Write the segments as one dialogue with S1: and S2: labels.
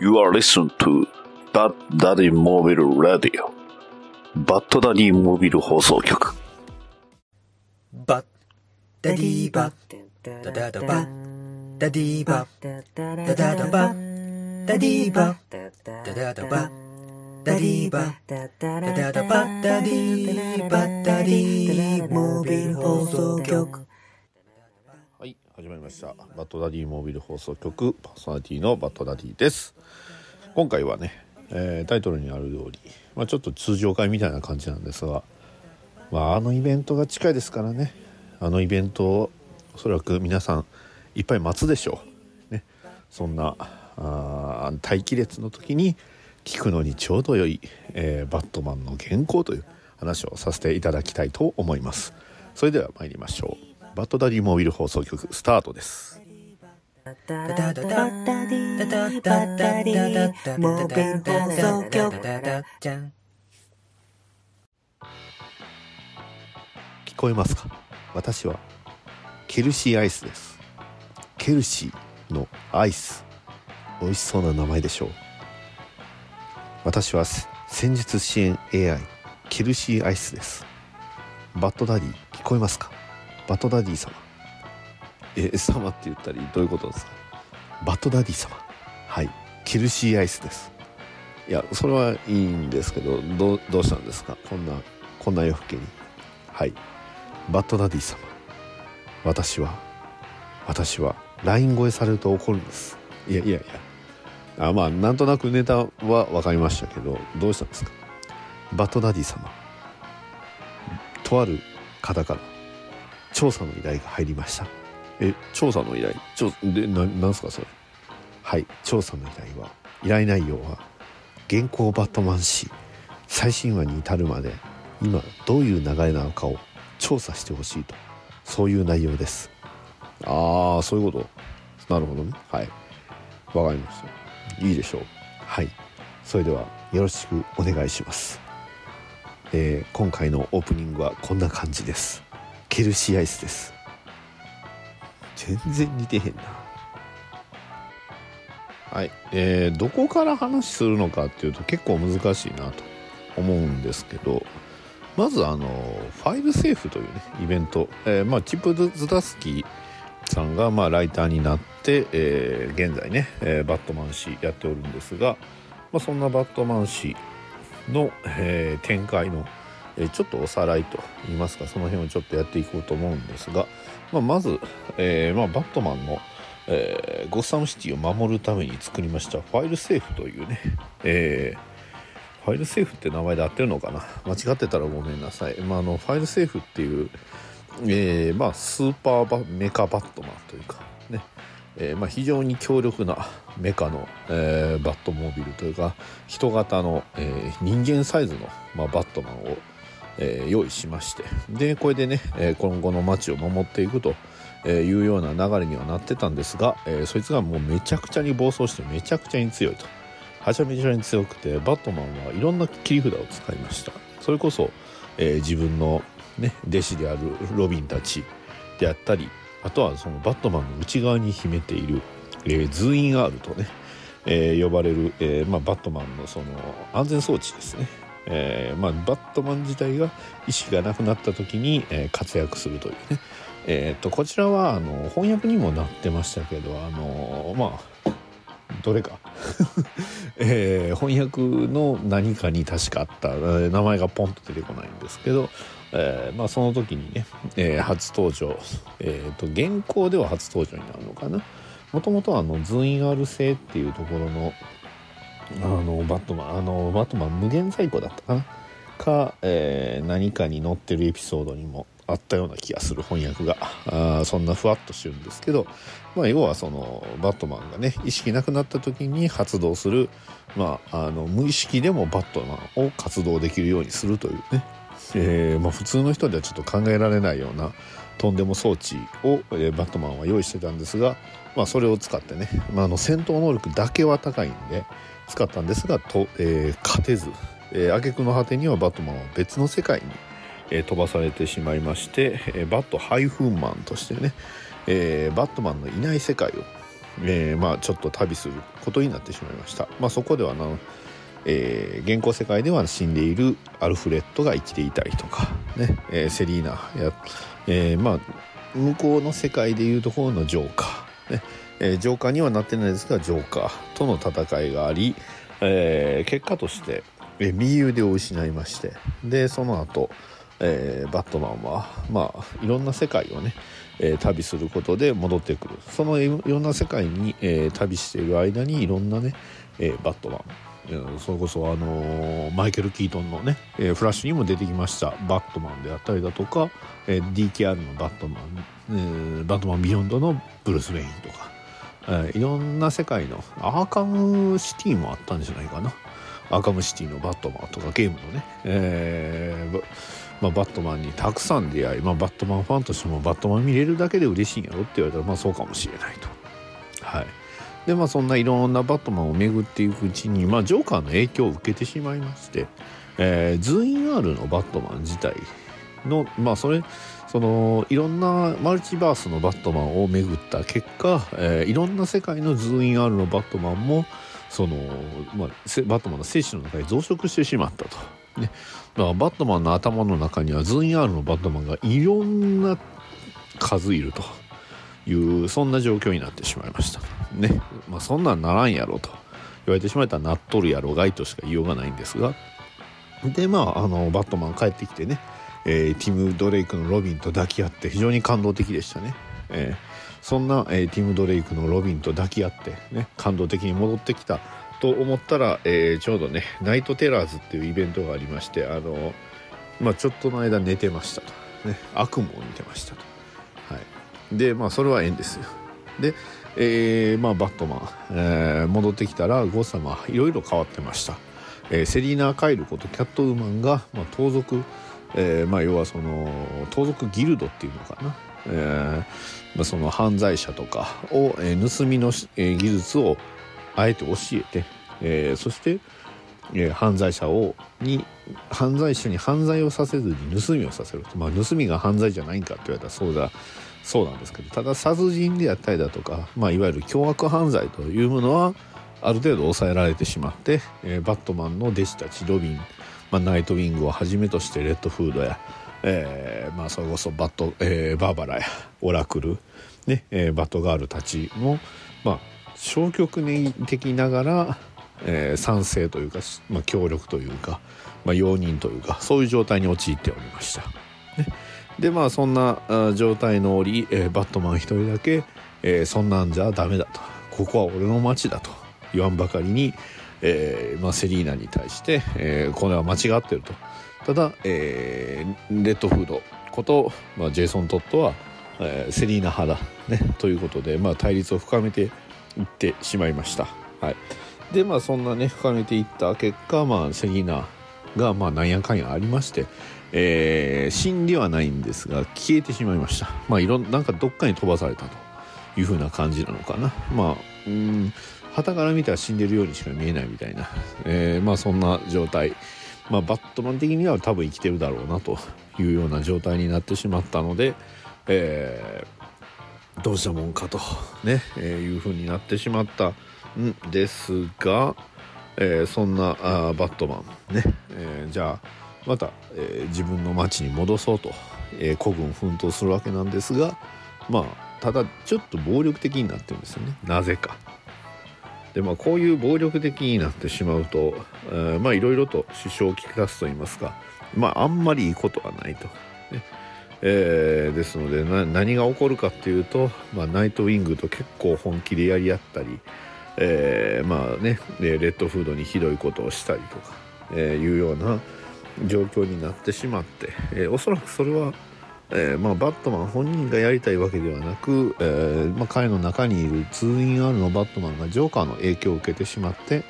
S1: You are listening to Bad Daddy Mobile Radio. バッドダディモビル放送局。
S2: バッダディバダダダバダディバダダダバダディバダダダバダディバダダダバダディバダディモビル放送局。
S3: はい始まりました。バッドダディモービル放送局パーソナリティのバッドダディです。今回はね、えータイトルにある通り、まあ、ちょっと通常会みたいな感じなんですが、まあ、あのイベントが近いですからね。あのイベントをおそらく皆さんいっぱい待つでしょう、ね、そんなあ待機列の時に聞くのにちょうど良い、えーバットマンの原稿という話をさせていただきたいと思います。それでは参りましょう。バッドダディモービル放送局スタートです。
S2: バッドダディ、バッドダディ、モービル放送局。
S3: 聞こえますか？私はケルシーアイスです。ケルシーのアイス。美味しそうな名前でしょう。私は戦術支援 AI ケルシーアイスです。バッドダディ聞こえますか？バッドダディ様。え様って言ったりどういうことですか？バッドダディ様。はい。ケルシーアイスです。いやそれはいいんですけどどうどうしたんですか？こんなこんな夜更けに。はい。バッドダディ様。私は私は LINE 声されると怒るんです。いやいやいや。あまあなんとなくネタは分かりましたけどどうしたんですか？バッドダディ様。とある方から調査の依頼が入りました。え調査の依頼？調でななんすかそれ？はい調査の依頼は依頼内容は現行バットマン誌最新話に至るまで今どういう流れなのかを調査してほしいと。そういう内容です。ああそういうこと？なるほどね。はい。わかりました。いいでしょう。はい。それではよろしくお願いします。えー今回のオープニングはこんな感じですケルシーアイスです。全然似てへんな。はい、えーどこから話するのかっていうと結構難しいなと思うんですけどまずあのファイルセーフというねイベント、えーまあ、チップ・ズダスキーさんがまあライターになって、えー現在ね、えーバットマン誌やっておるんですが、まあ、そんなバットマン誌の、えー展開の、えちょっとおさらいといいますかその辺をちょっとやっていこうと思うんですが、まあ、まず、えーまあ、バットマンの、えーゴッサムシティを守るために作りましたファイルセーフというね、えーファイルセーフって名前で合ってるのかな？間違ってたらごめんなさい。まあ、あの、ファイルセーフっていう、えまあ、スーパーバメカバットマンというか、ね、えまあ、非常に強力なメカの、えバットモービルというか、人型の、え人間サイズの、まあ、バットマンを、えー用意しまして、で、これでね、え今後の街を守っていくと、いうような流れにはなってたんですが、えそいつがもうめちゃくちゃに暴走してめちゃくちゃに強いと。はちゃめちゃに強くてバットマンはいろんな切り札を使いました。それこそ、え自分の、ね、弟子であるロビンたちであったりあとはそのバットマンの内側に秘めている、えーズーイン R とね、えー呼ばれる、えーまあ、バットマンのその安全装置ですね、えーまあ、バットマン自体が意識がなくなった時に、えー活躍するというね。えー、とこちらはあの翻訳にもなってましたけどあのまあどれか。えー翻訳の何かに確かあった名前がポンと出てこないんですけど、えーまあ、その時にね、えー初登場、えー、と現行では初登場になるのかな。もともとあのズイン R 製っていうところのあのバットマンあのバットマン無限在庫だったかな？か、えー何かに載ってるエピソードにもあったような気がする翻訳が。あそんなふわっとしてるんですけど、まあ、要はそのバットマンがね意識なくなった時に発動する、まあ、あの無意識でもバットマンを活動できるようにするというね、えーまあ、普通の人ではちょっと考えられないようなとんでも装置を、えーバットマンは用意してたんですが、まあ、それを使ってね、まあ、あの戦闘能力だけは高いんで使ったんですがと、えー勝てず、えー、挙句の果てにはバットマンは別の世界に、えー飛ばされてしまいまして、えーバットハイフンマンとしてね、えーバットマンのいない世界を、えーまあ、ちょっと旅することになってしまいました、まあ、そこではな、えー現行世界では死んでいるアルフレッドが生きていたりとか、ねえーセリーナや、えまあ、向こうの世界でいうところのジョーカー、ね。えージョーカーにはなってないですがジョーカーとの戦いがあり、えー結果として、えー右腕を失いましてでその後、えーバットマンはまあいろんな世界をね、えー旅することで戻ってくる。そのいろんな世界に、えー旅している間にいろんなね、えーバットマン。それこそあのーマイケル・キートンのね、えーフラッシュにも出てきましたバットマンであったりだとか、えー DKR のバットマン、えーバットマンビヨンドのブルース・ウェインとか、えーいろんな世界のアーカムシティもあったんじゃないかな。アーカムシティのバットマンとかゲームのね、えーまあ、バットマンにたくさん出会い、まあ、バットマンファンとしてもバットマン見れるだけで嬉しいんやろって言われたらまあそうかもしれないと。はい。でまあそんないろんなバットマンを巡っていくうちに、まあ、ジョーカーの影響を受けてしまいまして、えーズイン R のバットマン自体のまあそれそのいろんなマルチバースのバットマンを巡った結果、えーいろんな世界のズーイン R のバットマンもその、まあ、バットマンの精神の中に増殖してしまったと。ね、だからバットマンの頭の中にはズーイン R のバットマンがいろんな数いると。いうそんな状況になってしまいました。ね。まあ、そんなんならんやろと。言われてしまったらなっとるやろがいとしか言いようがないんですが。でまああのバットマン帰ってきてね、えーティム・ドレイクのロビンと抱き合って非常に感動的でしたね。えーそんな、えーティム・ドレイクのロビンと抱き合って、ね、感動的に戻ってきたと思ったら、えーちょうどねナイト・テラーズっていうイベントがありましてあの、まあ、ちょっとの間寝てましたと、ね、悪夢を見てましたと。はい、でまあそれは縁ですよ。で、えーまあ、バットマン、えー戻ってきたらゴッサムはいろいろ変わってました。えーセリーナ・カイルことキャットウーマンが、まあ、盗賊、えーまあ、要はその盗賊ギルドっていうのかな、えーまあ、その犯罪者とかを、えー盗みの、えー技術をあえて教えて、えーそして、えー犯罪者をに犯罪者に犯罪をさせずに盗みをさせる、まあ、盗みが犯罪じゃないんかって言われたらそうだそうなんですけど。ただ殺人であったりだとか、まあ、いわゆる凶悪犯罪というものはある程度抑えられてしまって、えーバットマンの弟子たちロビン、まあ、ナイトウィングをはじめとしてレッドフードや、えーまあ、それこそバット、えーバーバラやオラクル、ねえーバットガールたちも、まあ、消極的ながら、えー賛成というか、まあ、協力というか、まあ、容認というかそういう状態に陥っておりました。ねでまあそんな状態の折、えーバットマン一人だけ、えーそんなんじゃダメだとここは俺の街だと言わんばかりに、えーまあ、セリーナに対して、えーこれは間違ってると。ただ、えーレッドフードこと、まあ、ジェイソン・トットは、えーセリーナ派だ、ね、ということで、まあ、対立を深めていってしまいました。はい、でまあそんなね深めていった結果、まあ、セリーナがまあなんやかんやありまして、えー死んではないんですが消えてしまいました。まあいろんなんかどっかに飛ばされたという風な感じなのかな。まあうん旗から見たら死んでるようにしか見えないみたいな、えーまあそんな状態。まあバットマン的には多分生きてるだろうなというような状態になってしまったので、えーどうしたもんかとね、えーいう風になってしまったんですが、えーそんなあバットマンね、えーじゃあまた、えー自分の町に戻そうと、えー孤軍奮闘するわけなんですがまあただちょっと暴力的になってるんですよね。なぜか。でまあこういう暴力的になってしまうと、えーまあいろいろと支障をきたすと言いますかまああんまりいいことはないと。ねえーですので何が起こるかっていうと、まあ、ナイトウィングと結構本気でやり合ったり、えーまあねレッドフードにひどいことをしたりとか、えーいうような状況になってしまって、えおそらくそれは、えーまあ、バットマン本人がやりたいわけではなく、えーまあ、彼の中にいるツーイン R のバットマンがジョーカーの影響を受けてしまって、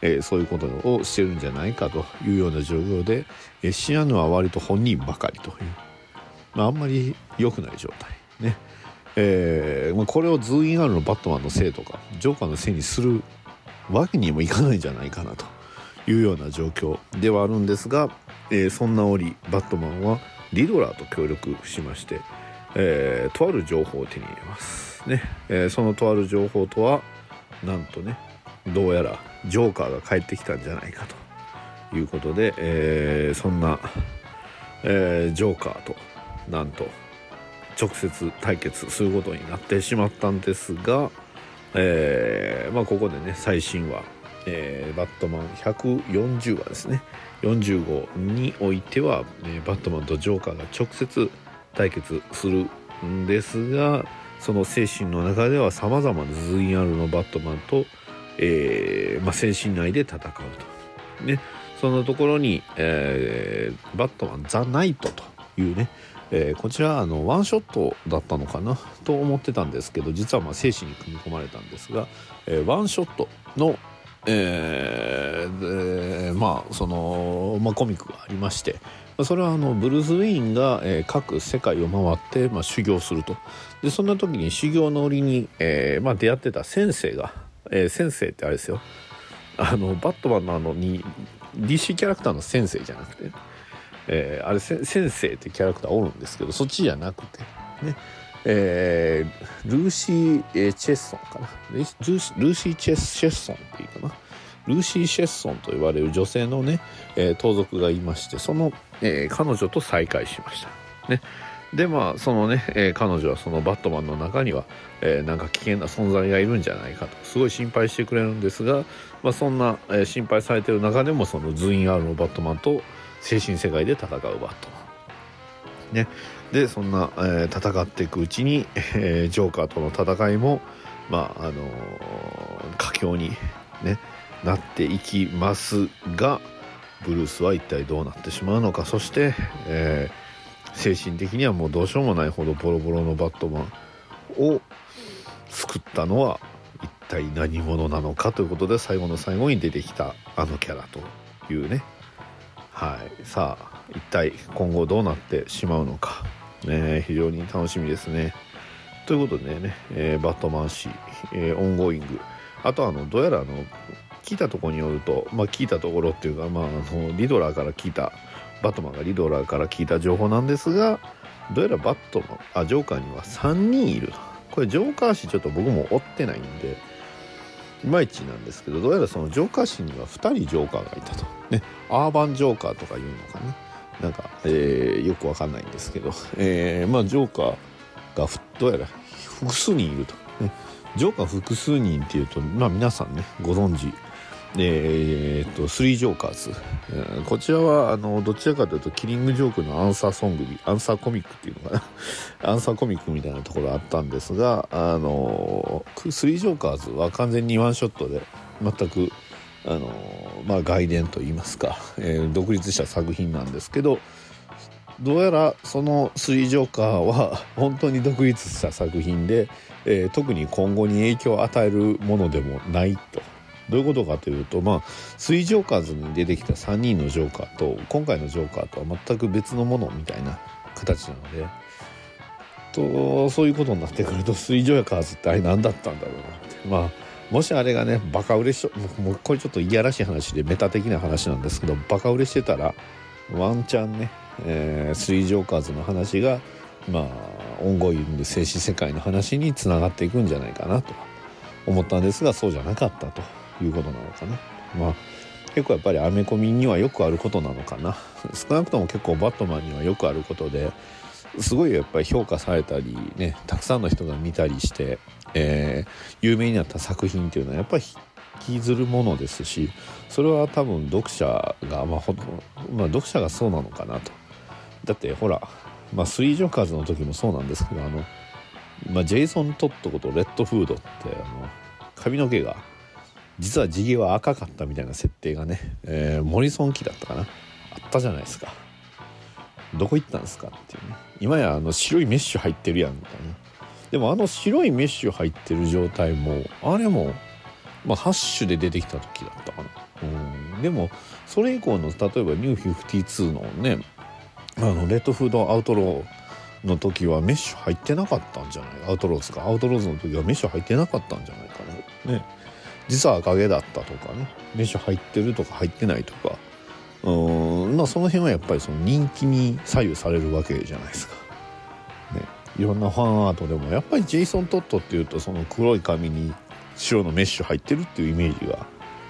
S3: えーそういうことをしてるんじゃないかというような状況で、えーシアヌは割と本人ばかりという。まあ、あんまり良くない状態ね。えーまあ、これをズーイン R のバットマンのせいとかジョーカーのせいにするわけにもいかないんじゃないかなというような状況ではあるんですが、えーそんな折バットマンはリドラーと協力しまして、えーとある情報を手に入れます。ね、えーそのとある情報とはなんとねどうやらジョーカーが帰ってきたんじゃないかということで、えーそんな、えージョーカーとなんと直接対決することになってしまったんですが、えーまあ、ここでね最新話、えーバットマン140話ですね40号においては、バットマンとジョーカーが直接対決するんですがその精神の中ではさまざまなズインあるのバットマンと、えーまあ、精神内で戦うと。ね、そのところに、えーバットマン・ザ・ナイトというね、えーこちらあのワンショットだったのかなと思ってたんですけど実はまあ精神に組み込まれたんですが、えーワンショットの、えーまあその、まあ、コミックがありましてそれはあのブルース・ウェインが、えー各世界を回って、まあ、修行すると。でそんな時に修行の折に、えーまあ、出会ってた先生が、えー先生ってあれですよ。あのバットマンのあのに DC キャラクターの先生じゃなくて、えーあれ先生ってキャラクターおるんですけどそっちじゃなくてね。えールーシー、チェッソンかな。ルーシーチェッソンっていうかな。ルーシー・シェッソンと呼ばれる女性のね、えー盗賊がいましてその、えー彼女と再会しました。ね。でまあそのね、えー彼女はそのバットマンの中には、えーなんか危険な存在がいるんじゃないかと。すごい心配してくれるんですが、まあ、そんな、えー心配されてる中でもそのズイン R のバットマンと精神世界で戦うバットマン。ね、でそんな、えー戦っていくうちに、えージョーカーとの戦いもまああのー佳境に、ね、なっていきますがブルースは一体どうなってしまうのか。そして、えー精神的にはもうどうしようもないほどボロボロのバットマンを救ったのは一体何者なのか。ということで最後の最後に出てきたあのキャラというね。はい。さあ一体今後どうなってしまうのか、ね、非常に楽しみですね。ということでね、えーバットマン誌、えーオンゴーイング。あとあのどうやらあの聞いたところによると、まあ、聞いたところっていうか、まあ、あのリドラーから聞いたバットマンがリドラーから聞いた情報なんですがどうやらバットマンあジョーカーには3人いる。これジョーカー誌ちょっと僕も追ってないんでいまいちなんですけどどうやらそのジョーカー誌には2人ジョーカーがいたと。ねアーバンジョーカーとかいうのかな。なんか、えーよくわかんないんですけど、えーまあジョーカーがふどうやら複数人いると、ね、ジョーカー複数人っていうとまあ皆さんねご存知。えーっと3ジョーカーズ、えーこちらはあのどちらかというとキリングジョークのアンサーソングアンサーコミックっていうのかな。アンサーコミックみたいなところあったんですがあの3ジョーカーズは完全にワンショットで全くあのまあ外伝といいますか、えー独立した作品なんですけどどうやらその3ジョーカーは 本当に独立した作品で、えー特に今後に影響を与えるものでもないと。どういうことかというとまあ3ジョーカーズに出てきた3人のジョーカーと今回のジョーカーとは全く別のものみたいな形なのでとそういうことになってくると3ジョーカーズってあれ何だったんだろうなってまあもしあれがねバカ売れしもうこれちょっといやらしい話でメタ的な話なんですけどバカ売れしてたらワンチャンね、えー、ジョーカーズの話がまあオンゴイング静止世界の話につながっていくんじゃないかなと思ったんですがそうじゃなかったということなのかな。まあ結構やっぱりアメコミにはよくあることなのかな少なくとも結構バットマンにはよくあることですごいやっぱり評価されたりねたくさんの人が見たりして、えー有名になった作品っていうのはやっぱり引きずるものですしそれは多分読者がまあほまあ読者がそうなのかなと。だってほらまあスリージョーカーズの時もそうなんですけどあの、まあ、ジェイソン・トッドことレッドフードってあの髪の毛が実は地毛は赤かったみたいな設定がね、えーモリソン期だったかな。あったじゃないですか。どこ行ったんですかっていうね。今やあの白いメッシュ入ってるやんみたいな。でもあの白いメッシュ入ってる状態もあれもまあハッシュで出てきた時だったかな。うん。でもそれ以降の例えばニュー52のねあのレッドフードアウトローの時はメッシュ入ってなかったんじゃない？アウトローズか。アウトローズの時はメッシュ入ってなかったんじゃないかな。ね。実は赤毛だったとかね。メッシュ入ってるとか入ってないとか。うんまあその辺はやっぱりその人気に左右されるわけじゃないですか。ね、いろんなファンアートでもやっぱりジェイソン・トットっていうとその黒い髪に白のメッシュ入ってるっていうイメージが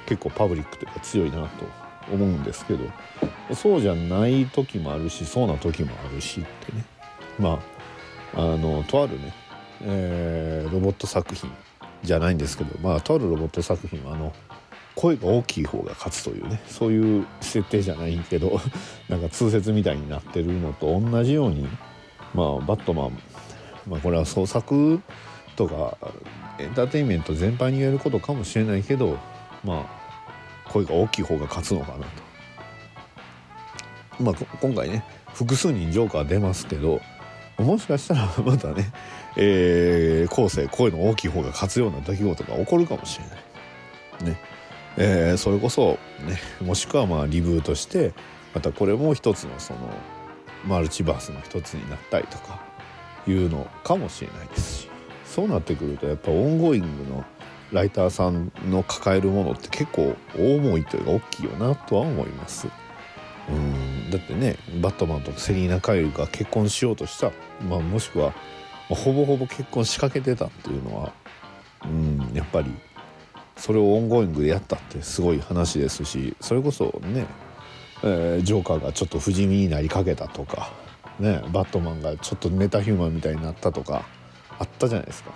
S3: 結構パブリックというか強いなと思うんですけどそうじゃない時もあるしそうな時もあるしってねまああのとあるね、えーロボット作品じゃないんですけどまあとあるロボット作品はあの声が大きい方が勝つというねそういう設定じゃないけど なんか通説みたいになってるのと同じようにまあバットマンまあこれは創作とかエンターテインメント全般に言えることかもしれないけどまあ声が大きい方が勝つのかなと。まあ今回ね複数人ジョーカー出ますけどもしかしたら またね、えー、後世声の大きい方が勝つような出来事が起こるかもしれない。ね。えーそれこそねもしくはまあリブートしてまたこれも一つのそのマルチバースの一つになったりとかいうのかもしれないですしそうなってくるとやっぱ ongoing のライターさんの抱えるものって結構重いというか大きいよなとは思います。うんだってねバットマンとセリーナ・カイルが結婚しようとした、まあ、もしくは、ほぼほぼ結婚しかけてたっていうのはうんやっぱりそれを ongoing でやったってすごい話ですしそれこそね、えージョーカーがちょっと不死身になりかけたとか、ね、バットマンがちょっとメタヒューマンみたいになったとかあったじゃないですか。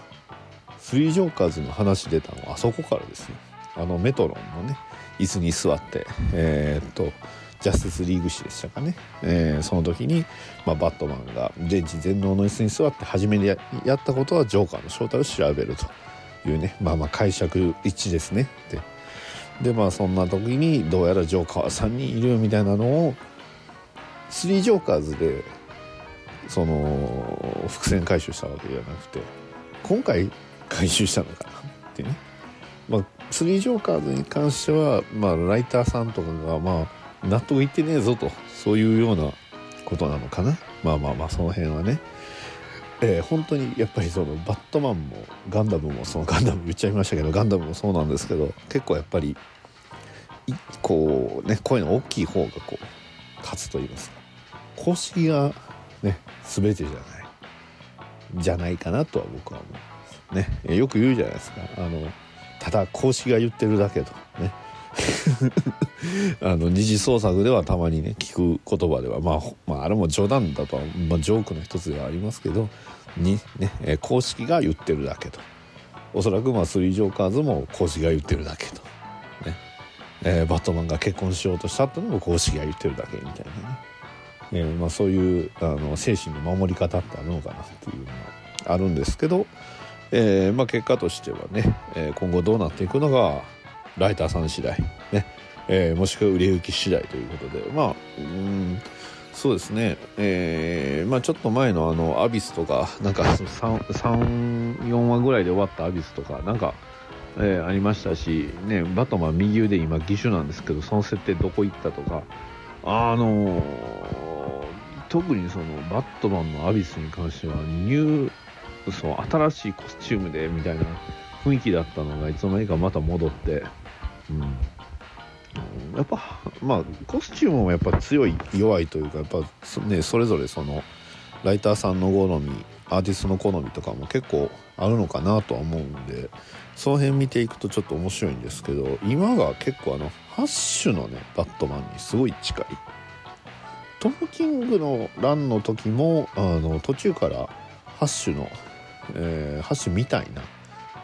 S3: スリージョーカーズの話出たのはあそこからですよ。あのメトロンのね椅子に座ってえーっとジャスティスリーグ誌でしたかね、えーその時に、まあ、バットマンが全知全能の椅子に座って初めにややったことはジョーカーの正体を調べるというねまあまあ解釈一致ですね。って。でまあそんな時にどうやらジョーカーは3人いるみたいなのをスリージョーカーズでその伏線回収したわけじゃなくて今回回収したのかな？ってね。まあスリージョーカーズに関してはまあライターさんとかがまあ納得いってねえぞとそういうようなことなのかな。まあまあまあその辺はね。えー本当にやっぱりそのバットマンもガンダムもそのガンダム言っちゃいましたけどガンダムもそうなんですけど結構やっぱりこうね声の大きい方がこう勝つと言いますか公式がね全てじゃないじゃないかなとは僕は思いますね。えよく言うじゃないですか。あのただ公式が言ってるだけとね。あの二次創作ではたまにね聞く言葉では、まあ、まああれも冗談だとは、まあ、ジョークの一つではありますけどに、ねえ公式が言ってるだけと。おそらくまあスリージョーカーズも公式が言ってるだけと、ね。えーバットマンが結婚しようとしたってのも公式が言ってるだけみたいなね、えーまあ、そういうあの精神の守り方ってあるのかなっていうのはあるんですけど、えーまあ、結果としてはね、えー今後どうなっていくのがライターさん次第ね。えーもしくは売れ行き次第ということで。まあうん。そうですね。えーまあちょっと前のあのアビスとかなんか34話ぐらいで終わったアビスとかなんか、えーありましたしねバットマン右腕今義手なんですけどその設定どこ行ったとか。あのー特にそのバットマンのアビスに関してはニューそう新しいコスチュームでみたいな雰囲気だったのがいつの間にかまた戻って、やっぱまあコスチュームもやっぱ強い弱いというかやっぱ,、ね、それぞれそのライターさんの好みアーティストの好みとかも結構あるのかなとは思うんでその辺見ていくとちょっと面白いんですけど今が結構あのハッシュのねバットマンにすごい近い。トム・キングのランの時もあの途中からハッシュの、えーハッシュみたいな、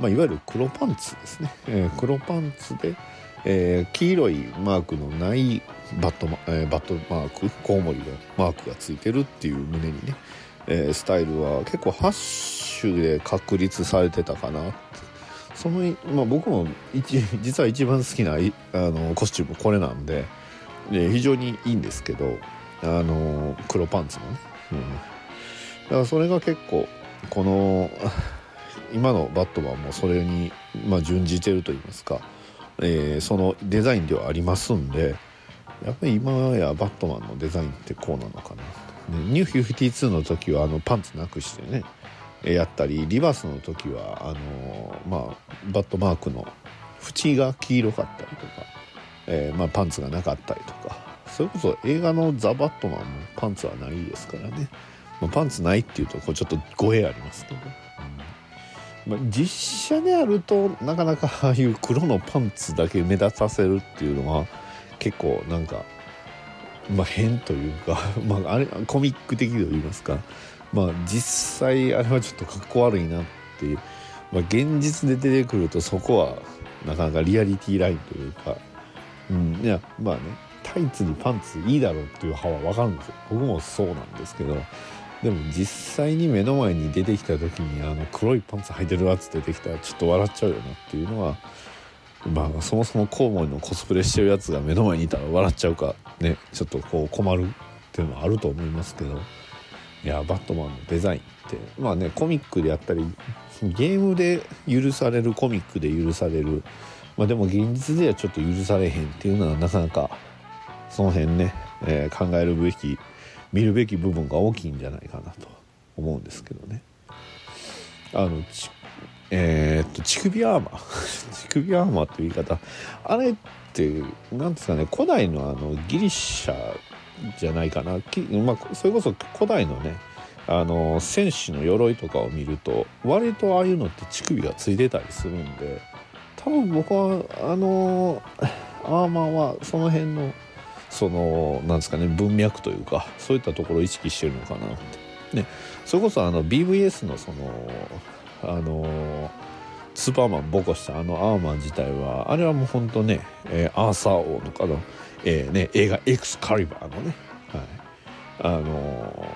S3: まあ、いわゆる黒パンツですね、えー黒パンツで、えー黄色いマークのないバットマ,、えーバットマークコウモリのマークがついてるっていう胸にね、えースタイルは結構ハッシュで確立されてたかなその、まあ、僕も 実は一番好きなあのコスチュームこれなんで、で非常にいいんですけどあの黒パンツもね、うん、だからそれが結構この 今のバットマンもそれに、まあ、準じてると言いますか、えーそのデザインではありますんでやっぱり今やバットマンのデザインってこうなのかな、ね、ニュー52の時はあのパンツなくしてねやったりリバースの時はあのまあバットマークの縁が黄色かったりとか、えーまあ、パンツがなかったりとかそれこそ映画の「ザ・バットマン」もパンツはないですからね、まあ、パンツないっていうとこうちょっと語弊ありますけど、うん。まあ、実写であるとなかなかああいう黒のパンツだけ目立たせるっていうのは結構なんか、まあ、変というか、まあ、あれコミック的と言いますか、まあ、実際あれはちょっとかっこ悪いなっていう、まあ、現実で出てくるとそこはなかなかリアリティラインというか、うん、いやまあねタイツにパンツいいだろうっていう派は分かるんですよ。僕もそうなんですけど。でも実際に目の前に出てきた時にあの黒いパンツ履いてるやつ出てきたらちょっと笑っちゃうよなっていうのはまあそもそもコウモリのコスプレしてるやつが目の前にいたら笑っちゃうかねちょっとこう困るっていうのはあると思いますけど。いやバットマンのデザインってまあねコミックであったりゲームで許されるコミックで許される。まあでも現実ではちょっと許されへんっていうのはなかなかその辺ね、えー、考えるべき見るべき部分が大きいんじゃないかなと思うんですけどね。あのえー、っと乳首アーマー。乳首アーマーっていう言い方。あれって何ですかね。古代のあのギリシャじゃないかな、まあ、それこそ古代のねあの戦士の鎧とかを見ると割とああいうのって乳首がついてたりするんで多分僕はあのアーマーはその辺のそのなんですかね文脈というかそういったところを意識してるのかなって。ね、それこそあの BVS のそのあのスーパーマンボコしたあのアーマー自体はあれはもうほんとね、えー、アーサー王のかの、えーね、映画「エクスカリバー」のね、はい、あの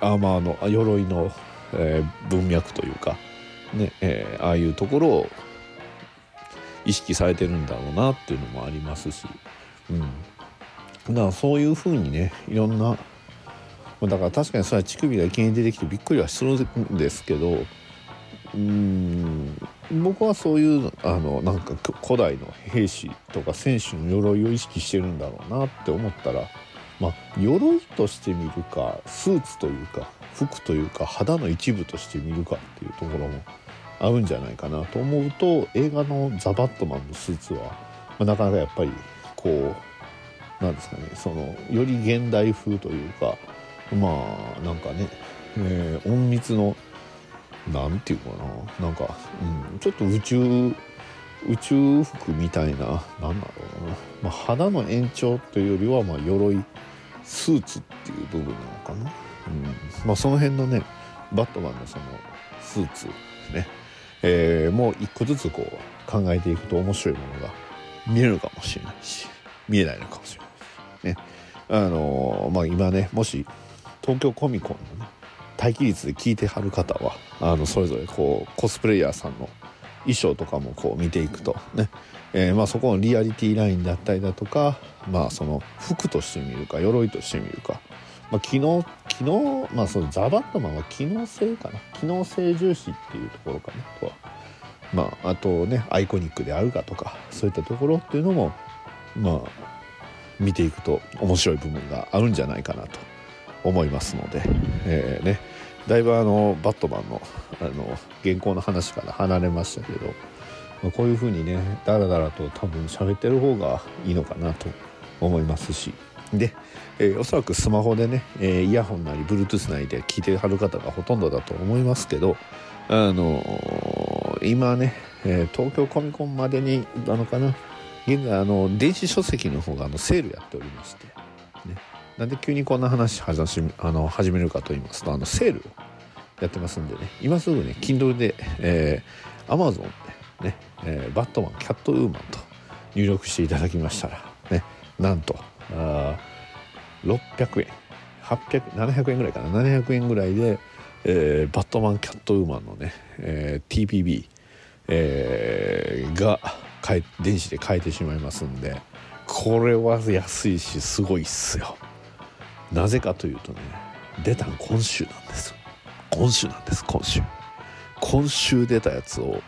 S3: ー、アーマーの鎧の、えー、文脈というか、ねえー、ああいうところを意識されてるんだろうなっていうのもありますし、うん、だからそういうふうにねいろんなだから確かにそれは乳首がいきなり出てきてびっくりはするんですけどうん僕はそういうあのなんか古代の兵士とか戦士の鎧を意識してるんだろうなって思ったらまあ鎧として見るかスーツというか服というか肌の一部として見るかっていうところもあるんじゃないかなと思うと映画の「ザ・バットマン」のスーツは、まあ、なかなかやっぱりこうなんですかねそのより現代風というかまあなんかね、えー、隠密のなんていうかななんか、うん、ちょっと宇宙宇宙服みたいななんだろうな、まあ、肌の延長というよりはまあ鎧スーツっていう部分なのかな、うん。まあ、その辺のねバットマンのそのスーツね、えー、もう一個ずつこう考えていくと面白いものが見えるかもしれないし見えないのかもしれない。あの、まあ今ねもし東京コミコンのね待機率で聞いてはる方はあのそれぞれこうコスプレイヤーさんの衣装とかもこう見ていくとね、えー、まあそこのリアリティラインだったりだとかまあその服として見るか鎧として見るか、まあ、機能機能まあそのザ・バットマンは機能性かな。機能性重視っていうところかなとは。まああとねアイコニックであるかとかそういったところっていうのもまあ見ていくと面白い部分があるんじゃないかなと思いますので、えー、ね、だいぶあのバットマンのあの原稿の話から離れましたけど、まあ、こういう風にねダラダラと多分喋ってる方がいいのかなと思いますし。で、えー、おそらくスマホでね、えー、イヤホンなり Bluetooth なりで聞いてはる方がほとんどだと思いますけどあのー、今ね、え東京コミコンまでになのかな現在あの電子書籍の方があのセールやっておりましてね。なんで急にこんな話始あの始めるかと言いますとあのセールをやってますんでね。今すぐね Kindle で、えー、Amazon でね、えー、バットマンキャットウーマンと入力していただきましたらね。なんとあ600円800700円ぐらいかな。700円ぐらいで、えー、バットマンキャットウーマンのね、えー、TPB、えー、が電子で買えてしまいますんでこれは安いしすごいっすよ。なぜかというとね出たの今週なんです。今週なんです今週。今週出たやつを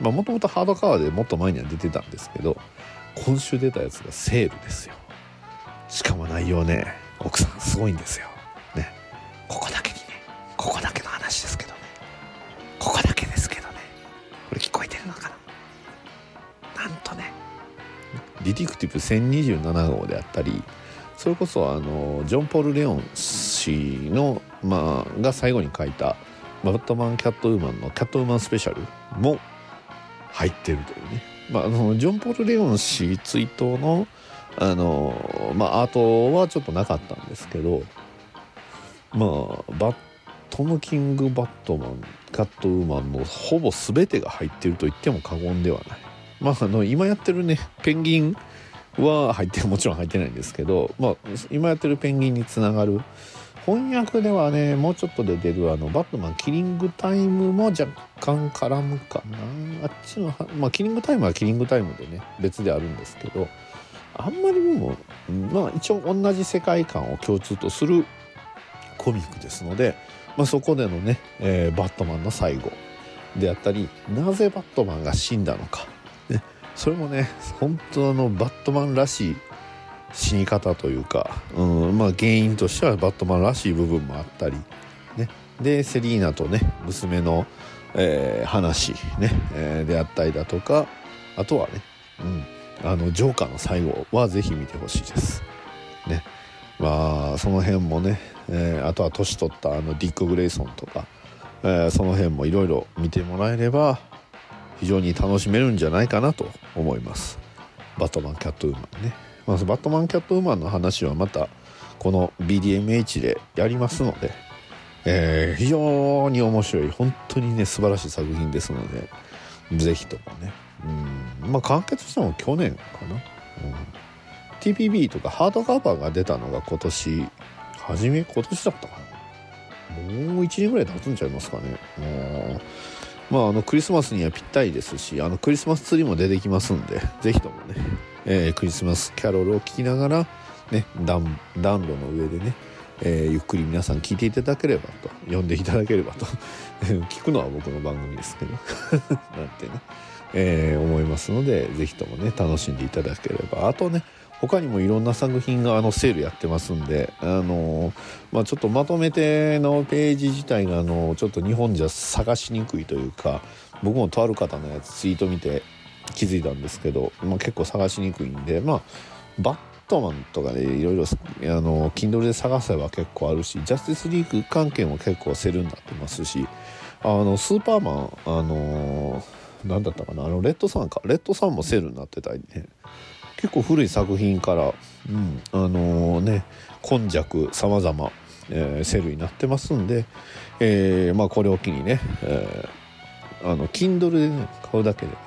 S3: まあもともとハードカバーでもっと前には出てたんですけど今週出たやつがセールですよ。しかも内容ね奥さんすごいんですよ。ね。ここだけにね。ここだけの話ですけどね。ここだけね。これ聞こえてるのかな？なんとねディティクティブ1027号であったりそれこそあのジョン・ポール・レオン氏のまあ、が最後に書いたバットマン・キャットウーマンのキャットウーマンスペシャルも入ってるというね。まあ、あのジョン・ポール・レオン氏追悼のあの、まあ、アートはちょっとなかったんですけど、まあ、バットム・キング・バットマン、キャットウーマンのほぼ全てが入ってると言っても過言ではない。まあ、あの、今やってるね、ペンギンは入ってもちろん入ってないんですけど、まあ、今やってるペンギンにつながる翻訳ではねもうちょっとで出るあのバットマンキリングタイムも若干絡むかなあっちのまあキリングタイムはキリングタイムでね別であるんですけどあんまりもまあ一応同じ世界観を共通とするコミックですので、まあ、そこでのね、えー、バットマンの最後であったりなぜバットマンが死んだのか、ね、それもね本当のバットマンらしい死に方というか、うんまあ、原因としてはバットマンらしい部分もあったり、ね、でセリーナとね娘の、えー、話ね、えー、であったりだとかあとはね、うん、あのジョーカーの最後はぜひ見てほしいです。ね。まあその辺もね、えー、あとは年取ったあのディック・グレイソンとか、えー、その辺もいろいろ見てもらえれば非常に楽しめるんじゃないかなと思います。バットマンキャットウーマンね。まあ、バットマンキャットウーマンの話はまたこの BDMH でやりますので、えー、非常に面白い本当にね素晴らしい作品ですので是非ともねうんまあ完結したのは去年かな、うん、TPB とかハードカバーが出たのが今年初め今年だったかな。もう1年ぐらい経つんちゃいますかね。まああのクリスマスにはぴったりですしあのクリスマスツリーも出てきますんで 是非ともねえー、クリスマスキャロルを聴きながら、ね、暖暖炉の上でね、えー、ゆっくり皆さん聞いていただければと呼んでいただければと 聞くのは僕の番組ですけど なんてね、えー、思いますので是非ともね楽しんでいただければ。あとね他にもいろんな作品があのセールやってますんで、あのまあ、ちょっとまとめてのページ自体があのちょっと日本じゃ探しにくいというか僕もとある方のやつツイート見て気づいたんですけど、まあ、結構探しにくいんでまあバットマンとかでいろいろあの Kindle で探せば結構あるしジャスティスリーグ関係も結構セルになってますしあのスーパーマンあの何だったかなあのレッドサンか。レッドサンもセールになってたりね結構古い作品から、うん、あのー、ね今弱様々、えー、セールになってますんで、えー、まあこれを機にね、えー、あの Kindle でね買うだけでね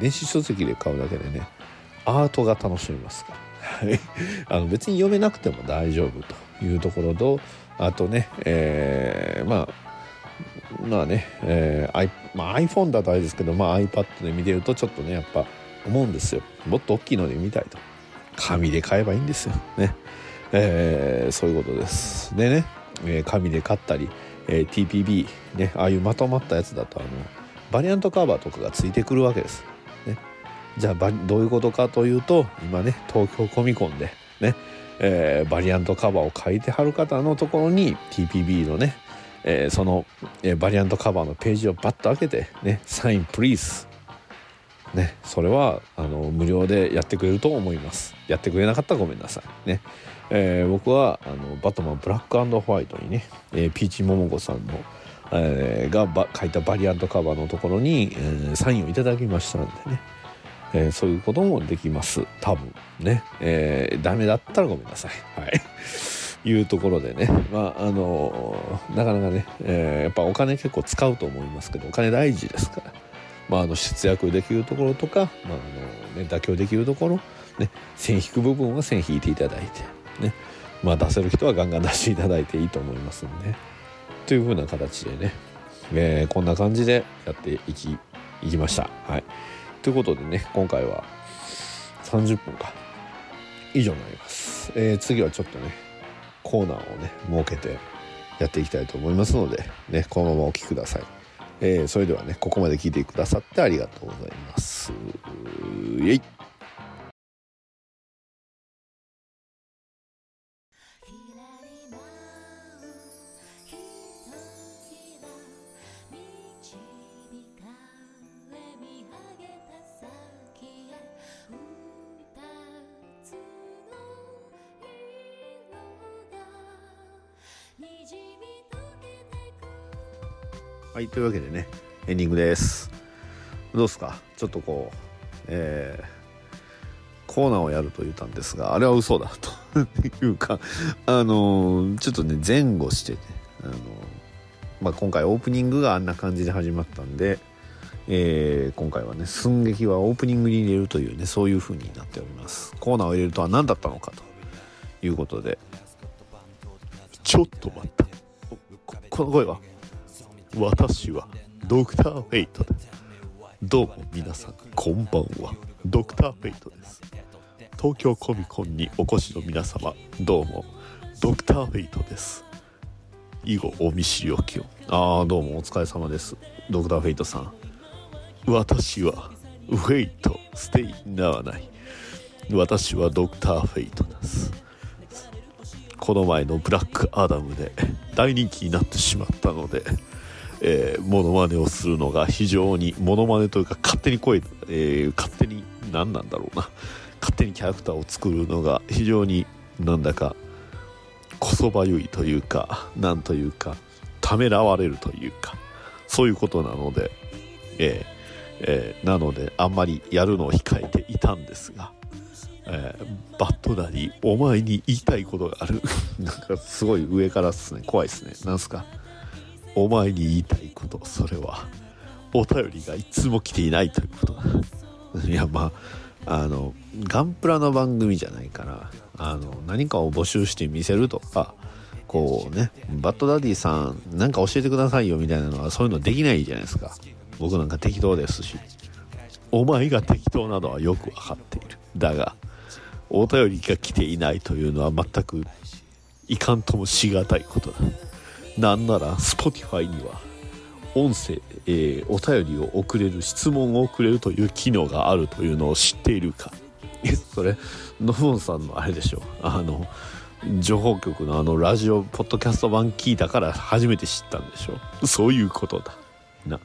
S3: 電子書籍で買うだけでねアートが楽しめますから。あの別に読めなくても大丈夫というところとあとね、えー、まあまあね、えー I まあ、iPhone だとあれですけど、まあ、iPad で見てるとちょっとねやっぱ思うんですよ。もっと大きいので見たいと。紙で買えばいいんですよ。ね、えー、そういうことです。でね、えー、紙で買ったり、えー、TPB ねああいうまとまったやつだとあのバリアントカバーとかがついてくるわけです。ね。じゃあどういうことかというと今ね東京コミコンでね、えー、バリアントカバーを書いてはる方のところに TPB のね、えー、その、えー、バリアントカバーのページをバッと開けてねサインプリーズねそれはあの無料でやってくれると思います。やってくれなかったらごめんなさい。ね、えー、僕はあのバットマンブラックホワイトにね、えー、ピーチ桃子さんのえー、が書いたバリアントカバーのところに、えー、サインをいただきましたんでね、えー、そういうこともできます。多分ね、えー、ダメだったらごめんなさい。はい。いうところでね。まああの、なかなかね、えー、やっぱお金結構使うと思いますけどお金大事ですから。まあ、あの節約できるところとか、まああのね、妥協できるところ、ね、線引く部分は線引いていただいて、ねまあ、出せる人はガンガン出していただいていいと思いますんでというふうな形でね、えー、こんな感じでやっていきいきました。はい。ということでね今回は30分か。以上になります、えー、次はちょっとねコーナーをね設けてやっていきたいと思いますのでねこのままお聴きください、えー、それではねここまで聞いてくださってありがとうございます。イエイ。はい、というわけでね、エンディングです。どうですか？ちょっとこう、えーコーナーをやると言ったんですが、あれは嘘だと いうか、あのーちょっとね、前後してね、あのーまあ、今回オープニングがあんな感じで始まったんで、え今回はね、寸劇はオープニングに入れるというね、そういう風になっております。コーナーを入れるとは何だったのかということで、ちょっと待った。この声は？私はドクター・フェイトです。どうも皆さんこんばんは。ドクター・フェイトです。東京コミコンにお越しの皆様どうも。ドクター・フェイトです。以後お見知りおきを。ああどうもお疲れ様です。ドクター・フェイトさん。私はウェイトステイなわない。私はドクター・フェイトです。この前のブラックアダムで大人気になってしまったので、えー、モノマネをするのが非常にモノマネというか勝手に声、えー勝手に何なんだろうな。勝手にキャラクターを作るのが非常になんだかこそばゆいというかなんというかためらわれるというかそういうことなので、えーえーなのであんまりやるのを控えていたんですがえーバットダディお前に言いたいことがある。なんかすごい上からっすね。怖いっすね。なんすか？お前に言いたいことそれは。お便りがいつも来ていないということだ。いやまああのガンプラの番組じゃないからあの何かを募集して見せるとかこうねバッドダディさんなんか教えてくださいよみたいなのはそういうのできないじゃないですか。僕なんか適当ですし。お前が適当なのはよくわかっている。だがお便りが来ていないというのは全くいかんともしがたいことだ。なんなら Spotify には音声、えーお便りを送れる質問を送れるという機能があるというのを知っているか。それノブンさんのあれでしょ。あの情報局のあのラジオポッドキャスト版聞いたから初めて知ったんでしょ。そういうことだ。な。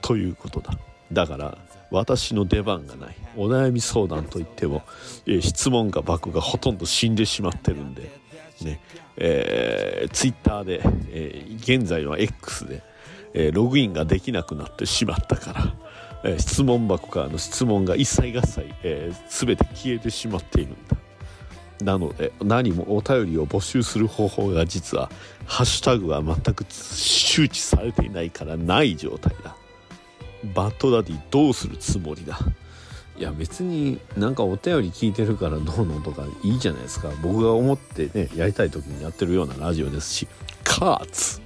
S3: ということだ。だから私の出番がない。お悩み相談といっても、えー質問が僕がほとんど死んでしまってるんで。ね。えー、ツイッターで、えー現在は X で、えーログインができなくなってしまったから、えー質問箱からの質問が一切合切、えー全て消えてしまっているんだ。なので何もお便りを募集する方法が実はハッシュタグは全く周知されていないからない状態だ。バッドダディどうするつもりだ？いや別になんかお便り聞いてるからどうのとかいいじゃないですか。僕が思ってねやりたい時にやってるようなラジオですし。カーツ。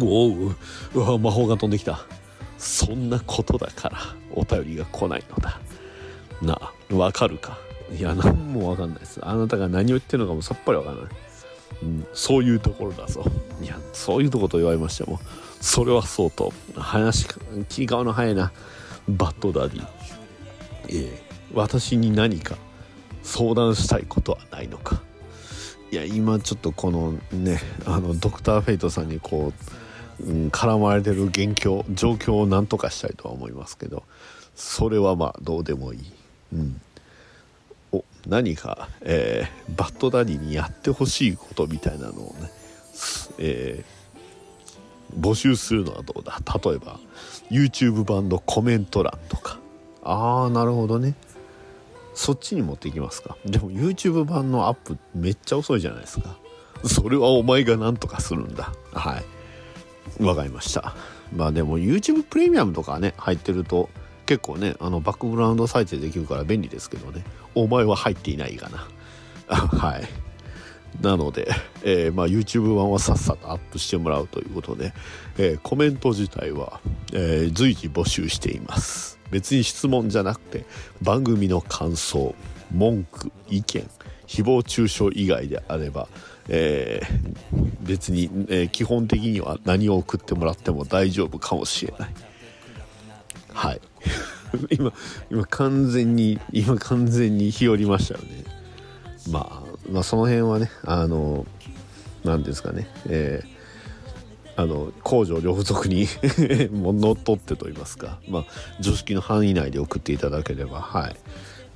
S3: おう。うわ魔法が飛んできた。そんなことだからお便りが来ないのだ。なあわかるか。いや何もわかんないです。あなたが何を言ってるのかもさっぱりわかんない、うん、そういうところだぞ。いやそういうとこと言われましてもそれはそうと。話切り替わの早いな。バッドダディ。えー私に何か相談したいことはないのか。いや今ちょっとこのねあのドクター・フェイトさんにこう、うん、絡まれてる現況状況を何とかしたいとは思いますけどそれはまあどうでもいい、うん、お何か、えーバッドダディにやってほしいことみたいなのをね、えー募集するのはどうだ？例えば YouTube 版のコメント欄とか。ああなるほどね。そっちに持っていきますか。でも YouTube 版のアップめっちゃ遅いじゃないですか。それはお前が何とかするんだ。はい。わかりました。まあでも YouTube プレミアムとかね入ってると結構ねあのバックグラウンド再生できるから便利ですけどね。お前は入っていないかな。はい。なので、えーまあ、YouTube 版はさっさとアップしてもらうということで、えーコメント自体は、えー随時募集しています。別に質問じゃなくて番組の感想文句意見誹謗中傷以外であれば、えー別に、えー基本的には何を送ってもらっても大丈夫かもしれない。はい。今今完全に今完全に日和りましたよね。まあ、まあその辺はねあの何ですかねえーあの公序良俗に ものっとってと言いますか、まあ、常識の範囲内で送っていただければはい。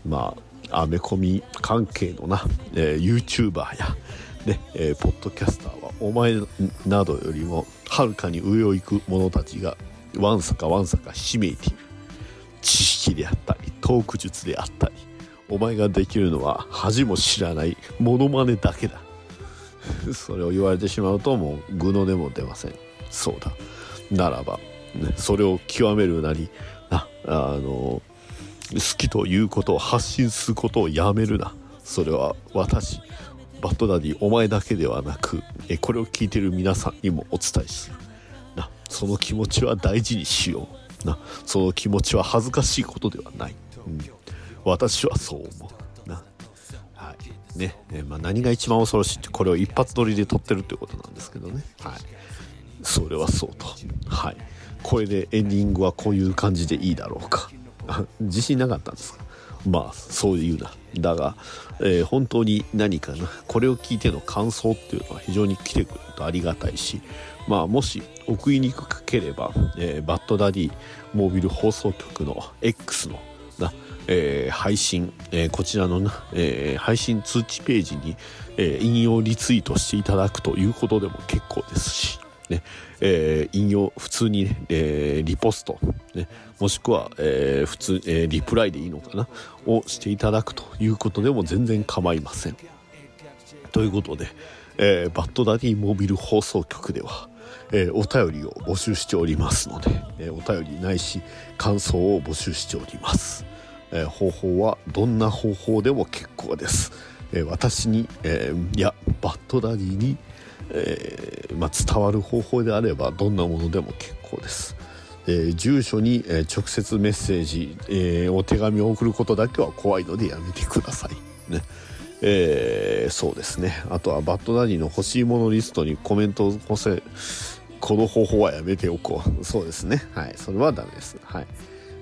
S3: まあアメコミ関係のな、えー YouTuber や、ねえーポッドキャスターはお前などよりもはるかに上を行く者たちがわんさかわんさかひしめいている知識であったりトーク術であったりお前ができるのは恥も知らないモノマネだけだ。それを言われてしまうともう具のでも出ません。そうだ。ならば、それを極めるなりなあの好きということを発信することをやめるな。それは私バッドダディお前だけではなくえこれを聞いてる皆さんにもお伝えする。なその気持ちは大事にしよう。なその気持ちは恥ずかしいことではない、うん、私はそう思うな。はい。ね。えまあ、何が一番恐ろしいってこれを一発撮りで撮ってるってことなんですけどね。はい。それはそうと。はい。これでエンディングはこういう感じでいいだろうか。自信なかったんですか？まあそういうな。だが、えー、本当に何かな？これを聞いての感想っていうのは非常に来てくれるとありがたいし。まあもし送りにくければ、えー、バッドダディモービル放送局の X の、えー、配信、えー、こちらの、えー、配信通知ページに、え引用リツイートしていただくということでも結構ですしねえー、引用普通に、ね、え、リポスト、ね、もしくは、えー、普通、えー、リプライでいいのかなをしていただくということでも全然構いません。ということで、えー、バッドダディモビル放送局では、えー、お便りを募集しておりますので、えー、お便りないし感想を募集しております、えー、方法はどんな方法でも結構です、え私に、えいやバッドダディにえ、まあ、伝わる方法であればどんなものでも結構です。え、住所に、え、直接メッセージ、えお手紙を送ることだけは怖いのでやめてください。ね。えそうですね。あとはバッドダディの欲しいものリストにコメントを載せ、この方法はやめておこう。そうですね。はい。それはダメです。はい。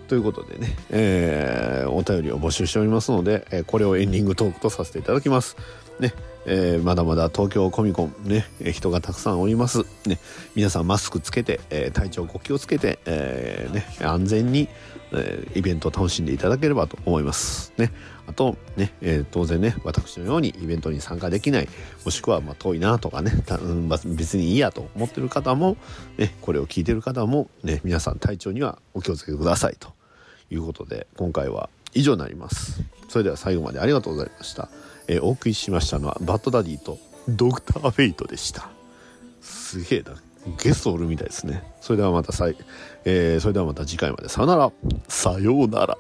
S3: ということでね、えー、お便りを募集しておりますので、えこれをエンディングトークとさせていただきます。ね。えー、まだまだ東京コミコンね、人がたくさんおります。ね、皆さんマスクつけて、えー、体調ご気をつけて、えー、ね、安全に、えイベントを楽しんでいただければと思います。ね。あと、ね、えー、当然ね、私のようにイベントに参加できない、もしくは、ま、遠いなとかね、うん、別にいいやと思ってる方も、ね、これを聞いてる方も、ね、皆さん体調にはお気をつけくださいということで、今回は以上になります。それでは最後までありがとうございました。えー、お送りしましたのはバッドダディとドクターフェイトでしたすげえなゲストおるみたいですねそれではまたさい、えー、それではまた次回まで。さよなら。さようなら。